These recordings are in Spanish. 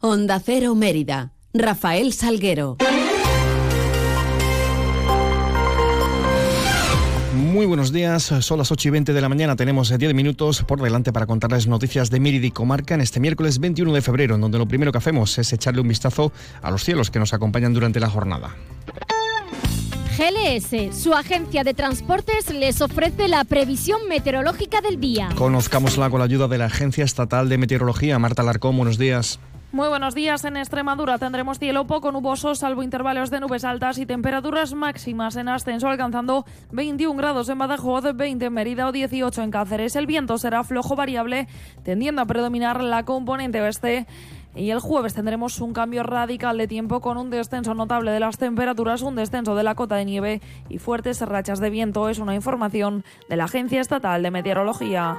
Onda Cero Mérida. Rafael Salguero. Muy buenos días, son las 8 y 20 de la mañana, tenemos 10 minutos por delante para contarles noticias de Mérida y Comarca en este miércoles 21 de febrero, en donde lo primero que hacemos es echarle un vistazo a los cielos que nos acompañan durante la jornada. GLS, su agencia de transportes, les ofrece la previsión meteorológica del día. Conozcámosla con la ayuda de la Agencia Estatal de Meteorología. Marta Larcón, buenos días. Muy buenos días. En Extremadura tendremos cielo poco nuboso, salvo intervalos de nubes altas y temperaturas máximas en ascenso, alcanzando 21 grados en Badajoz, 20 en Mérida o 18 en Cáceres. El viento será flojo variable, tendiendo a predominar la componente oeste. Y el jueves tendremos un cambio radical de tiempo con un descenso notable de las temperaturas, un descenso de la cota de nieve y fuertes rachas de viento. Es una información de la Agencia Estatal de Meteorología.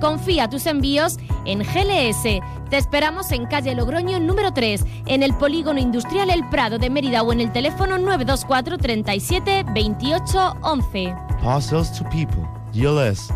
Confía tus envíos en GLS. Te esperamos en calle Logroño número 3, en el polígono industrial El Prado de Mérida o en el teléfono 924 37 28 11. Parcels to people. GLS.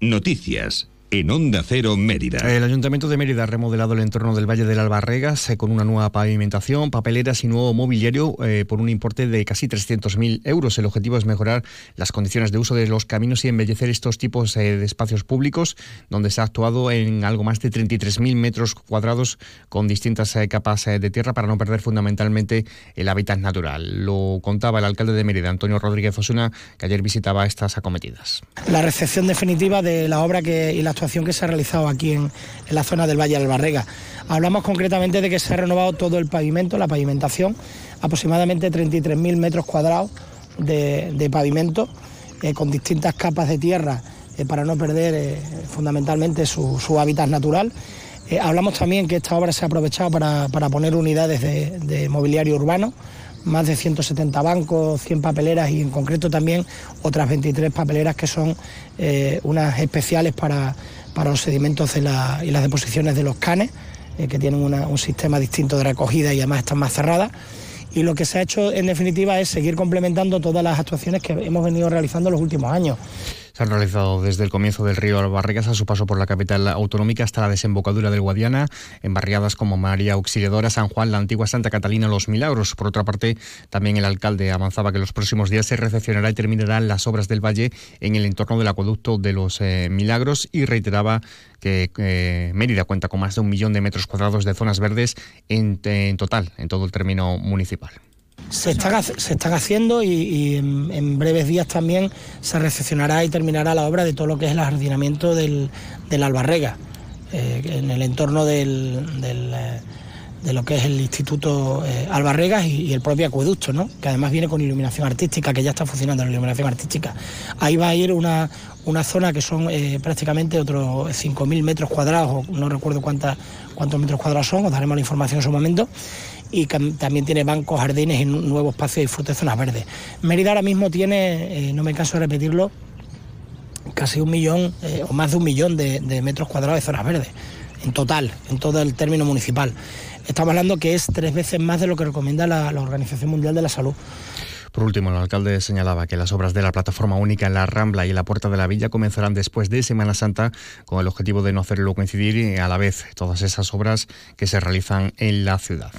Noticias en Onda Cero Mérida. El Ayuntamiento de Mérida ha remodelado el entorno del Valle del Albarregas eh, con una nueva pavimentación, papeleras y nuevo mobiliario eh, por un importe de casi 300.000 euros. El objetivo es mejorar las condiciones de uso de los caminos y embellecer estos tipos eh, de espacios públicos, donde se ha actuado en algo más de 33.000 metros cuadrados con distintas capas de tierra para no perder fundamentalmente el hábitat natural. Lo contaba el alcalde de Mérida, Antonio Rodríguez Osuna, que ayer visitaba estas acometidas. La recepción definitiva de la obra que, y la actuación que se ha realizado aquí en, la zona del Valle del Albarrega. Hablamos concretamente de que se ha renovado todo el pavimento, la pavimentación, aproximadamente 33.000 metros cuadrados de, pavimento, eh, con distintas capas de tierra eh, para no perder eh, fundamentalmente su, hábitat natural. Hablamos también que esta obra se ha aprovechado para, poner unidades de, de mobiliario urbano, más de 170 bancos, 100 papeleras y en concreto también otras 23 papeleras que son eh, unas especiales para, para los sedimentos de la, y las deposiciones de los canes, eh, que tienen un sistema distinto de recogida y además están más cerradas. Y lo que se ha hecho en definitiva es seguir complementando todas las actuaciones que hemos venido realizando en los últimos años. Se han realizado desde el comienzo del río Albarregas a su paso por la capital autonómica hasta la desembocadura del Guadiana, en barriadas como María Auxiliadora, San Juan, la antigua Santa Catalina, Los Milagros. Por otra parte, también el alcalde avanzaba que los próximos días se recepcionará y terminarán las obras del valle en el entorno del acueducto de Los eh, Milagros y reiteraba que eh, Mérida cuenta con más de un millón de metros cuadrados de zonas verdes en total, en todo el término municipal. Se están, se están haciendo y, en, breves días también se recepcionará y terminará la obra de todo lo que es el jardinamiento del, del Albarrega, eh, en el entorno del, del, eh, de lo que es el Instituto eh, Albarregas y, el propio acueducto, ¿no? que además viene con iluminación artística, que ya está funcionando la iluminación artística. Ahí va a ir una, una zona que son prácticamente otros 5.000 metros cuadrados, no recuerdo cuántas, cuántos metros cuadrados son, os daremos la información en su momento y también tiene bancos, jardines y nuevos espacios de disfrute de zonas verdes. Mérida ahora mismo tiene, eh, no me canso de repetirlo, casi un millón eh, o más de un millón de, metros cuadrados de zonas verdes, en total, en todo el término municipal. Estamos hablando que es tres veces más de lo que recomienda la Organización Mundial de la Salud. Por último, el alcalde señalaba que las obras de la plataforma única en la Rambla y en la Puerta de la Villa comenzarán después de Semana Santa con el objetivo de no hacerlo coincidir a la vez todas esas obras que se realizan en la ciudad.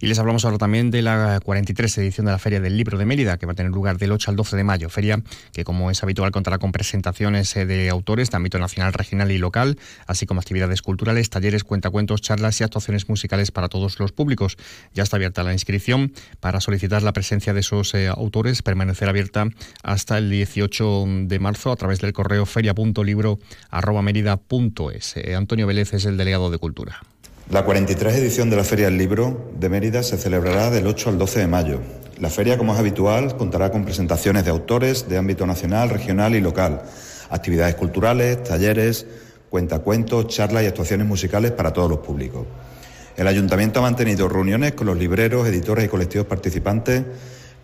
Y les hablamos ahora también de la 43 edición de la Feria del Libro de Mérida, que va a tener lugar del 8 al 12 de mayo. Feria que, como es habitual, contará con presentaciones de autores de ámbito nacional, regional y local, así como actividades culturales, talleres, cuentacuentos, charlas y actuaciones musicales para todos los públicos. Ya está abierta la inscripción para solicitar la presencia de esos eh, autores permanecerá abierta hasta el 18 de marzo a través del correo feria.libro.merida.es. Eh, Antonio Vélez es el delegado de Cultura. La 43 edición de la Feria del Libro de Mérida se celebrará del 8 al 12 de mayo. La feria, como es habitual, contará con presentaciones de autores de ámbito nacional, regional y local, actividades culturales, talleres, cuentacuentos, charlas y actuaciones musicales para todos los públicos. El ayuntamiento ha mantenido reuniones con los libreros, editores y colectivos participantes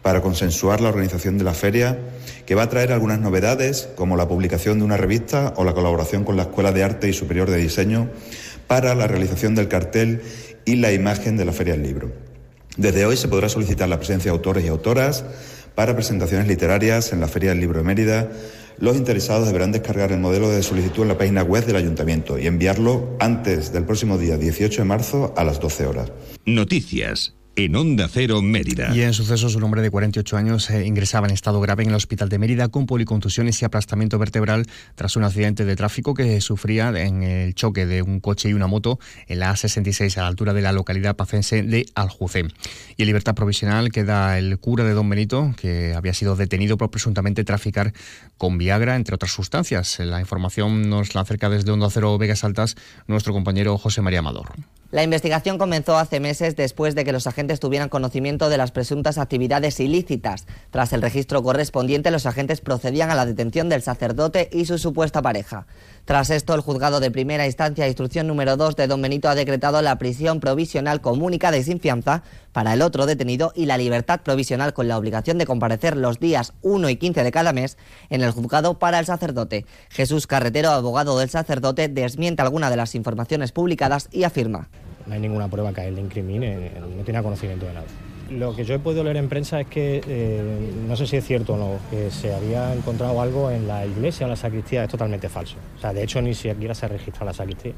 para consensuar la organización de la feria, que va a traer algunas novedades, como la publicación de una revista o la colaboración con la Escuela de Arte y Superior de Diseño para la realización del cartel y la imagen de la Feria del Libro. Desde hoy se podrá solicitar la presencia de autores y autoras para presentaciones literarias en la Feria del Libro de Mérida. Los interesados deberán descargar el modelo de solicitud en la página web del Ayuntamiento y enviarlo antes del próximo día 18 de marzo a las 12 horas. Noticias en Onda Cero Mérida. Y en sucesos, un hombre de 48 años eh, ingresaba en estado grave en el hospital de Mérida con policontusiones y aplastamiento vertebral tras un accidente de tráfico que sufría en el choque de un coche y una moto en la A66 a la altura de la localidad pacense de Aljucé. Y en libertad provisional queda el cura de Don Benito, que había sido detenido por presuntamente traficar con Viagra, entre otras sustancias. La información nos la acerca desde Onda Cero Vegas Altas nuestro compañero José María Amador. La investigación comenzó hace meses después de que los agentes tuvieran conocimiento de las presuntas actividades ilícitas. Tras el registro correspondiente, los agentes procedían a la detención del sacerdote y su supuesta pareja. Tras esto, el juzgado de primera instancia, instrucción número 2 de Don Benito, ha decretado la prisión provisional comunicada y sin fianza para el otro detenido y la libertad provisional con la obligación de comparecer los días 1 y 15 de cada mes en el juzgado para el sacerdote. Jesús Carretero, abogado del sacerdote, desmiente alguna de las informaciones publicadas y afirma no hay ninguna prueba que a él le incrimine, no tiene conocimiento de nada. Lo que yo he podido leer en prensa es que, eh, no sé si es cierto o no, que se había encontrado algo en la iglesia o en la sacristía, es totalmente falso. O sea, de hecho, ni siquiera se registra la sacristía.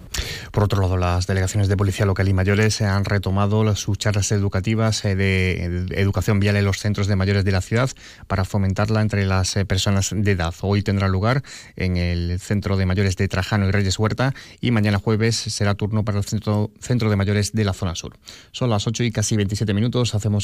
Por otro lado, las delegaciones de policía local y mayores se han retomado sus charlas educativas eh, de educación vial en los centros de mayores de la ciudad para fomentarla entre las eh, personas de edad. Hoy tendrá lugar en el Centro de Mayores de Trajano y Reyes Huerta y mañana jueves será turno para el Centro, centro de Mayores de la zona sur. Son las 8 y casi 27 minutos. Hacemos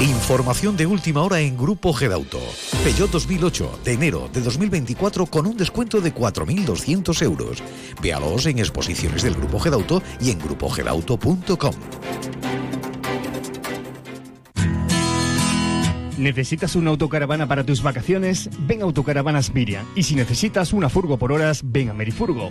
Información de última hora en Grupo Gedauto. Peugeot 2008 de enero de 2024 con un descuento de 4.200 euros. Véalos en exposiciones del Grupo Gedauto y en grupogedauto.com. ¿Necesitas una autocaravana para tus vacaciones? Ven a Autocaravanas Miriam. Y si necesitas una furgo por horas, ven a Merifurgo.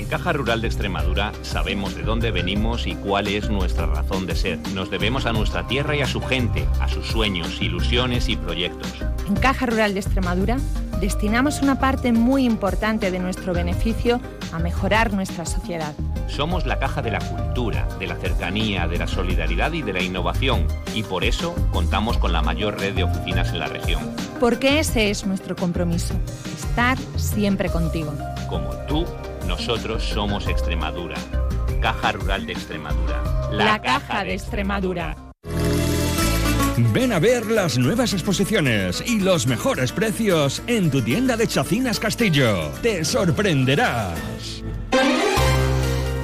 En Caja Rural de Extremadura sabemos de dónde venimos y cuál es nuestra razón de ser. Nos debemos a nuestra tierra y a su gente, a sus sueños, ilusiones y proyectos. En Caja Rural de Extremadura destinamos una parte muy importante de nuestro beneficio a mejorar nuestra sociedad. Somos la caja de la cultura, de la cercanía, de la solidaridad y de la innovación y por eso contamos con la mayor red de oficinas en la región. Porque ese es nuestro compromiso, estar siempre contigo. Como tú nosotros somos Extremadura. Caja Rural de Extremadura. La, Caja de Extremadura. Ven a ver las nuevas exposiciones y los mejores precios en tu tienda de Chacinas Castillo. Te sorprenderás.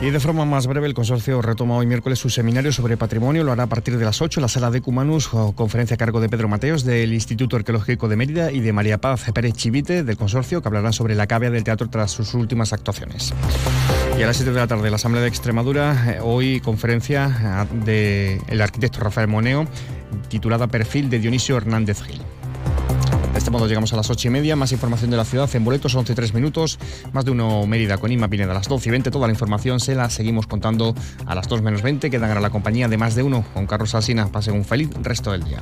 Y de forma más breve, el consorcio retoma hoy miércoles su seminario sobre patrimonio. Lo hará a partir de las 8 en la sala de Cumanus, conferencia a cargo de Pedro Mateos del Instituto Arqueológico de Mérida y de María Paz Pérez Chivite del consorcio, que hablarán sobre la cavia del teatro tras sus últimas actuaciones. Y a las 7 de la tarde, la Asamblea de Extremadura, eh, hoy conferencia del arquitecto Rafael Moneo, titulada Perfil de Dionisio Hernández Gil. Este modo llegamos a las 8 y media. Más información de la ciudad en boletos, 11 y 3 minutos. Más de uno Mérida con Inma Pineda a las 12 y 20. Toda la información se la seguimos contando a las 2 menos 20. Quedan a la compañía de más de uno con Carlos Alsina. Pasen un feliz resto del día.